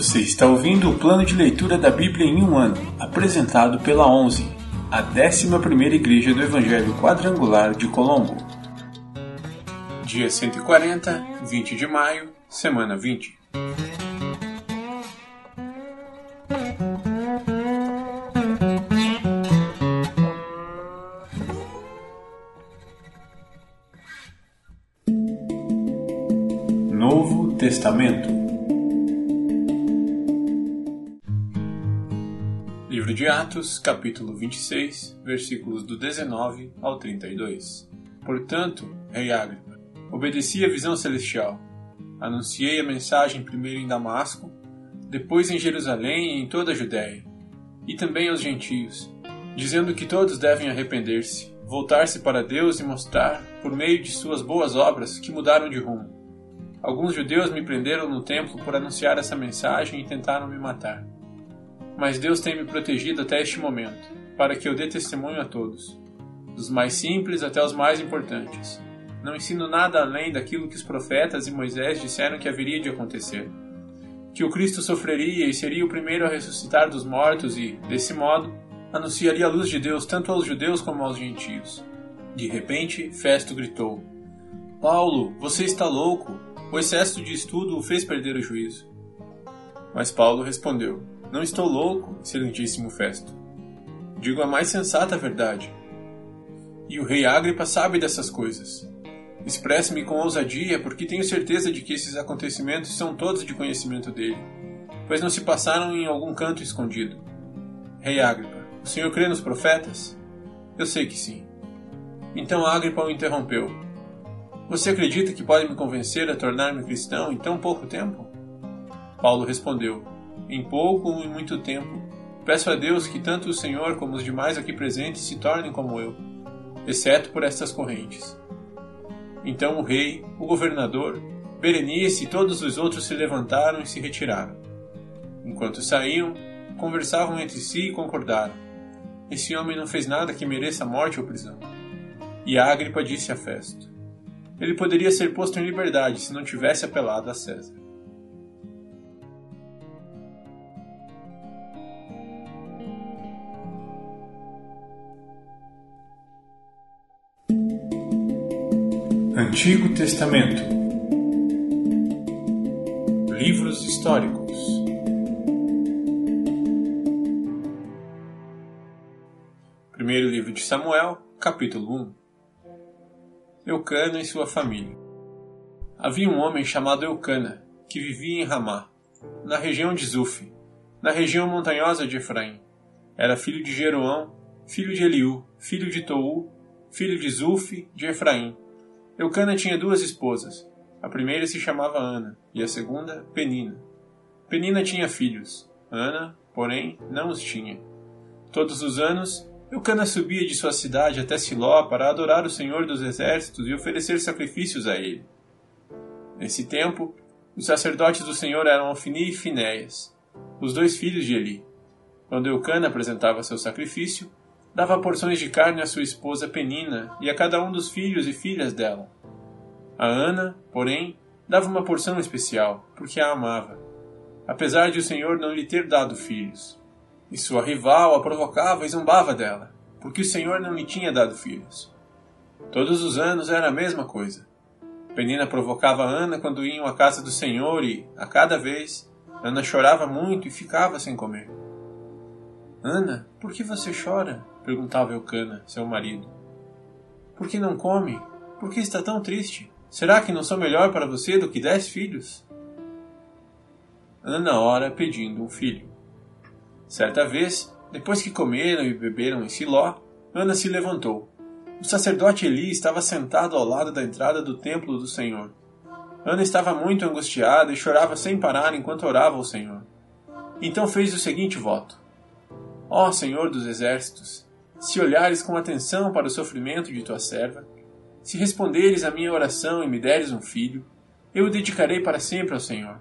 Você está ouvindo o plano de leitura da Bíblia em um ano, apresentado pela 11, a 11ª Igreja do Evangelho Quadrangular de Colombo. Dia 140, 20 de maio, semana 20. Novo Testamento de Atos, capítulo 26, versículos do 19 ao 32. Portanto, rei Agripa, obedeci a visão celestial. Anunciei a mensagem primeiro em Damasco, depois em Jerusalém e em toda a Judéia, e também aos gentios, dizendo que todos devem arrepender-se, voltar-se para Deus e mostrar, por meio de suas boas obras, que mudaram de rumo. Alguns judeus me prenderam no templo por anunciar essa mensagem e tentaram me matar mas Deus tem me protegido até este momento, para que eu dê testemunho a todos, dos mais simples até os mais importantes. Não ensino nada além daquilo que os profetas e Moisés disseram que haveria de acontecer. Que o Cristo sofreria e seria o primeiro a ressuscitar dos mortos e, desse modo, anunciaria a luz de Deus tanto aos judeus como aos gentios. De repente, Festo gritou: Paulo, você está louco! O excesso de estudo o fez perder o juízo. Mas Paulo respondeu: não estou louco, excelentíssimo Festo. Digo a mais sensata verdade. E o rei Agripa sabe dessas coisas. Expresso-me com ousadia porque tenho certeza de que esses acontecimentos são todos de conhecimento dele, pois não se passaram em algum canto escondido. Rei Agripa, o senhor crê nos profetas? Eu sei que sim. Então Agripa o interrompeu. Você acredita que pode me convencer a tornar-me cristão em tão pouco tempo? Paulo respondeu: em pouco ou em muito tempo. Peço a Deus que tanto o Senhor como os demais aqui presentes se tornem como eu, exceto por estas correntes. Então o rei, o governador, Berenice e todos os outros se levantaram e se retiraram. Enquanto saíam, conversavam entre si e concordaram. Esse homem não fez nada que mereça morte ou prisão. E Agripa disse a Festo: Ele poderia ser posto em liberdade se não tivesse apelado a César. Antigo Testamento. Livros históricos. Primeiro livro de Samuel, capítulo 1 Eucana e sua família. Havia um homem chamado Eucana, que vivia em Ramá, na região de Zuf, na região montanhosa de Efraim. Era filho de Jeroão, filho de Eliú, filho de Tou, filho de Zuf, de Efraim Eucana tinha duas esposas. A primeira se chamava Ana e a segunda Penina. Penina tinha filhos. Ana, porém, não os tinha. Todos os anos, Eucana subia de sua cidade até Siló para adorar o Senhor dos Exércitos e oferecer sacrifícios a ele. Nesse tempo, os sacerdotes do Senhor eram Ofni e Finéias, os dois filhos de Eli. Quando Eucana apresentava seu sacrifício, dava porções de carne à sua esposa Penina e a cada um dos filhos e filhas dela. A Ana, porém, dava uma porção especial, porque a amava, apesar de o Senhor não lhe ter dado filhos. E sua rival a provocava e zombava dela, porque o Senhor não lhe tinha dado filhos. Todos os anos era a mesma coisa. Penina provocava Ana quando iam à casa do Senhor e, a cada vez, Ana chorava muito e ficava sem comer. Ana, por que você chora? Perguntava Eucana, seu marido. Por que não come? Por que está tão triste? Será que não sou melhor para você do que dez filhos? Ana ora pedindo um filho. Certa vez, depois que comeram e beberam em Siló, Ana se levantou. O sacerdote Eli estava sentado ao lado da entrada do templo do Senhor. Ana estava muito angustiada e chorava sem parar enquanto orava ao Senhor. Então fez o seguinte voto: Ó oh, Senhor dos exércitos, se olhares com atenção para o sofrimento de tua serva, se responderes à minha oração e me deres um filho, eu o dedicarei para sempre ao Senhor,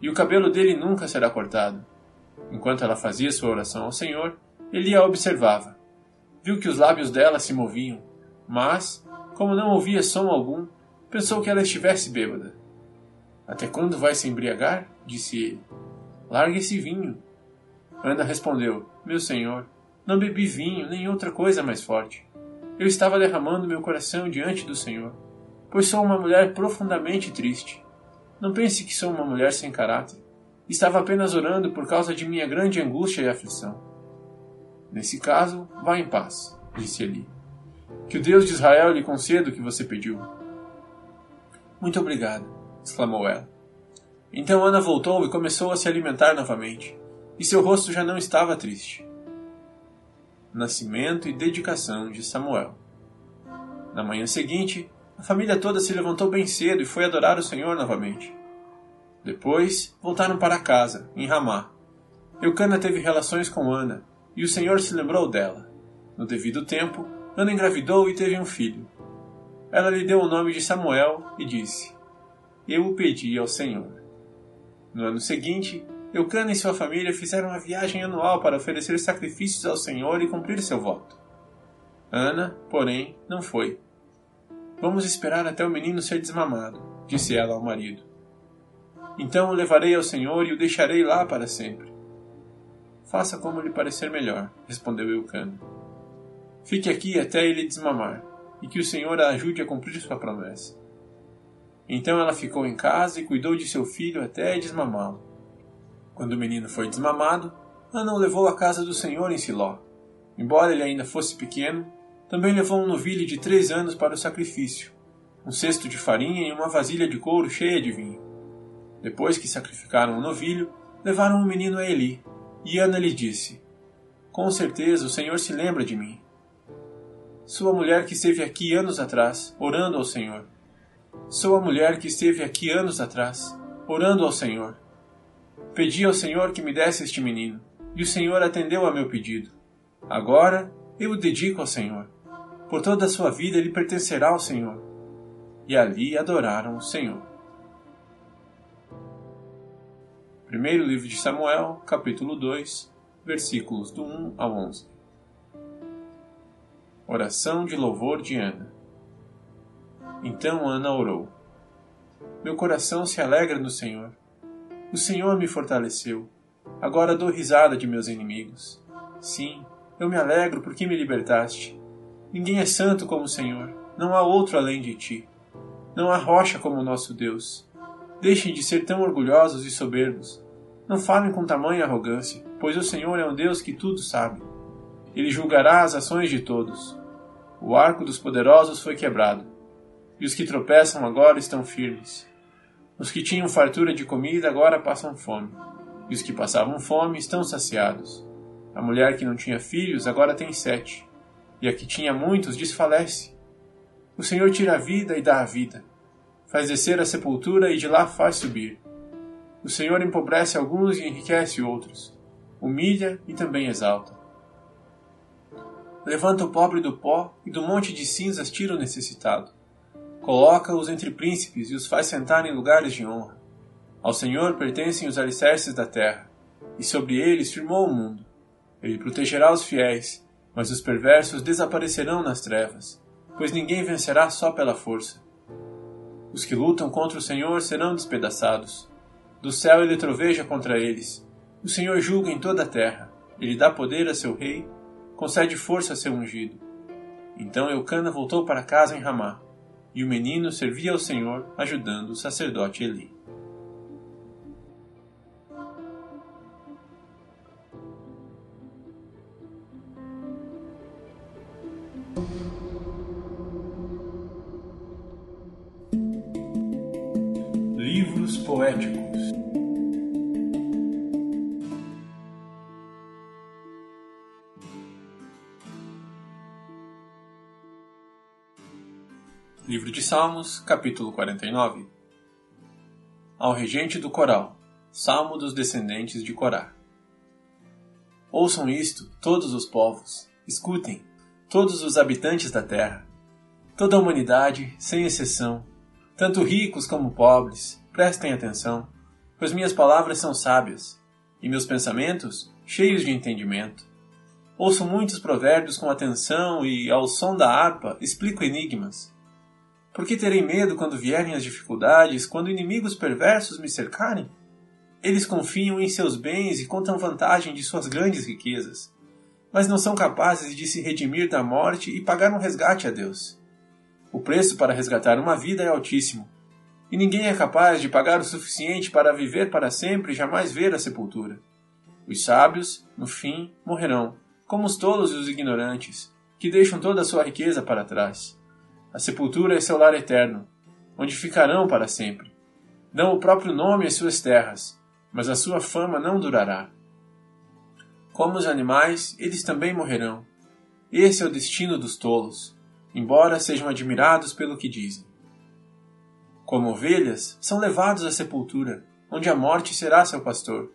e o cabelo dele nunca será cortado. Enquanto ela fazia sua oração ao Senhor, ele a observava. Viu que os lábios dela se moviam, mas, como não ouvia som algum, pensou que ela estivesse bêbada. Até quando vai se embriagar? disse ele. Largue esse vinho. Ana respondeu: Meu senhor, não bebi vinho nem outra coisa mais forte. Eu estava derramando meu coração diante do Senhor, pois sou uma mulher profundamente triste. Não pense que sou uma mulher sem caráter. Estava apenas orando por causa de minha grande angústia e aflição. Nesse caso, vá em paz, disse Eli. Que o Deus de Israel lhe conceda o que você pediu. Muito obrigado, exclamou ela. Então Ana voltou e começou a se alimentar novamente, e seu rosto já não estava triste nascimento e dedicação de Samuel. Na manhã seguinte, a família toda se levantou bem cedo e foi adorar o Senhor novamente. Depois, voltaram para casa, em Ramá. Eucana teve relações com Ana, e o Senhor se lembrou dela. No devido tempo, Ana engravidou e teve um filho. Ela lhe deu o nome de Samuel e disse: Eu o pedi ao Senhor. No ano seguinte, Eucana e sua família fizeram uma viagem anual para oferecer sacrifícios ao Senhor e cumprir seu voto. Ana, porém, não foi. Vamos esperar até o menino ser desmamado, disse ela ao marido. Então o levarei ao Senhor e o deixarei lá para sempre. Faça como lhe parecer melhor, respondeu Eucana. Fique aqui até ele desmamar, e que o Senhor a ajude a cumprir sua promessa. Então ela ficou em casa e cuidou de seu filho até desmamá-lo. Quando o menino foi desmamado, Ana o levou à casa do Senhor em Siló. Embora ele ainda fosse pequeno, também levou um novilho de três anos para o sacrifício, um cesto de farinha e uma vasilha de couro cheia de vinho. Depois que sacrificaram o novilho, levaram o menino a Eli, e Ana lhe disse: Com certeza o Senhor se lembra de mim. Sou a mulher que esteve aqui anos atrás, orando ao Senhor. Sou a mulher que esteve aqui anos atrás, orando ao Senhor. Pedi ao Senhor que me desse este menino, e o Senhor atendeu a meu pedido. Agora eu o dedico ao Senhor. Por toda a sua vida ele pertencerá ao Senhor. E ali adoraram o Senhor. Primeiro livro de Samuel, capítulo 2, versículos do 1 ao 11. Oração de louvor de Ana. Então Ana orou: Meu coração se alegra no Senhor o Senhor me fortaleceu. Agora dou risada de meus inimigos. Sim, eu me alegro porque me libertaste. Ninguém é santo como o Senhor. Não há outro além de ti. Não há rocha como o nosso Deus. Deixem de ser tão orgulhosos e soberbos. Não falem com tamanha arrogância, pois o Senhor é um Deus que tudo sabe. Ele julgará as ações de todos. O arco dos poderosos foi quebrado, e os que tropeçam agora estão firmes. Os que tinham fartura de comida agora passam fome, e os que passavam fome estão saciados. A mulher que não tinha filhos agora tem sete, e a que tinha muitos desfalece. O Senhor tira a vida e dá a vida, faz descer a sepultura e de lá faz subir. O Senhor empobrece alguns e enriquece outros, humilha e também exalta. Levanta o pobre do pó e do monte de cinzas tira o necessitado Coloca-os entre príncipes e os faz sentar em lugares de honra. Ao Senhor pertencem os alicerces da terra, e sobre eles firmou o mundo. Ele protegerá os fiéis, mas os perversos desaparecerão nas trevas, pois ninguém vencerá só pela força. Os que lutam contra o Senhor serão despedaçados. Do céu ele troveja contra eles. O Senhor julga em toda a terra. Ele dá poder a seu rei, concede força a seu ungido. Então Eucana voltou para casa em Ramá e o menino servia ao Senhor ajudando o sacerdote Eli. Livro de Salmos, capítulo 49 Ao regente do coral, Salmo dos descendentes de Corá. Ouçam isto, todos os povos, escutem, todos os habitantes da terra, toda a humanidade, sem exceção, tanto ricos como pobres, prestem atenção, pois minhas palavras são sábias, e meus pensamentos cheios de entendimento. Ouço muitos provérbios com atenção e, ao som da harpa, explico enigmas. Por que terei medo quando vierem as dificuldades, quando inimigos perversos me cercarem? eles confiam em seus bens e contam vantagem de suas grandes riquezas, mas não são capazes de se redimir da morte e pagar um resgate a Deus. O preço para resgatar uma vida é altíssimo, e ninguém é capaz de pagar o suficiente para viver para sempre e jamais ver a sepultura. Os sábios, no fim, morrerão, como os tolos e os ignorantes, que deixam toda a sua riqueza para trás. A sepultura é seu lar eterno, onde ficarão para sempre. Dão o próprio nome às suas terras, mas a sua fama não durará. Como os animais, eles também morrerão. Esse é o destino dos tolos, embora sejam admirados pelo que dizem. Como ovelhas, são levados à sepultura, onde a morte será seu pastor.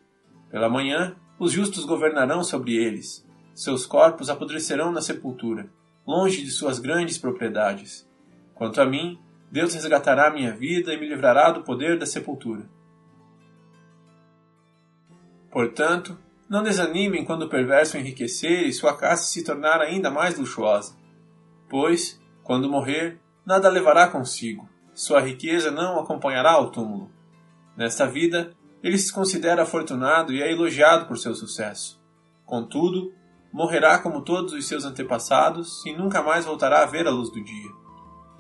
Pela manhã, os justos governarão sobre eles. Seus corpos apodrecerão na sepultura, longe de suas grandes propriedades. Quanto a mim, Deus resgatará minha vida e me livrará do poder da sepultura. Portanto, não desanimem quando o perverso enriquecer e sua casa se tornar ainda mais luxuosa. Pois, quando morrer, nada levará consigo, sua riqueza não acompanhará ao túmulo. Nesta vida, ele se considera afortunado e é elogiado por seu sucesso. Contudo, morrerá como todos os seus antepassados e nunca mais voltará a ver a luz do dia.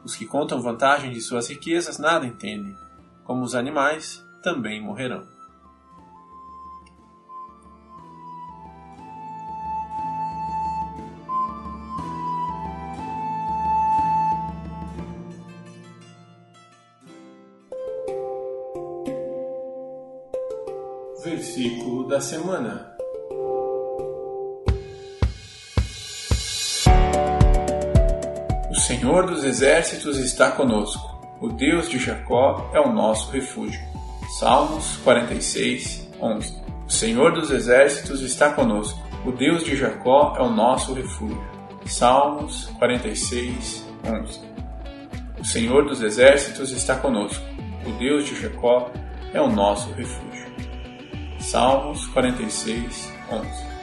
Os que contam vantagem de suas riquezas nada entendem. Como os animais, também morrerão. Versículo da semana. Senhor dos exércitos está conosco. O Deus de Jacó é o nosso refúgio. Salmos 46, 11. O Senhor dos exércitos está conosco. O Deus de Jacó é o nosso refúgio. Salmos 46, 11. O Senhor dos exércitos está conosco. O Deus de Jacó é o nosso refúgio. Salmos 46, 11.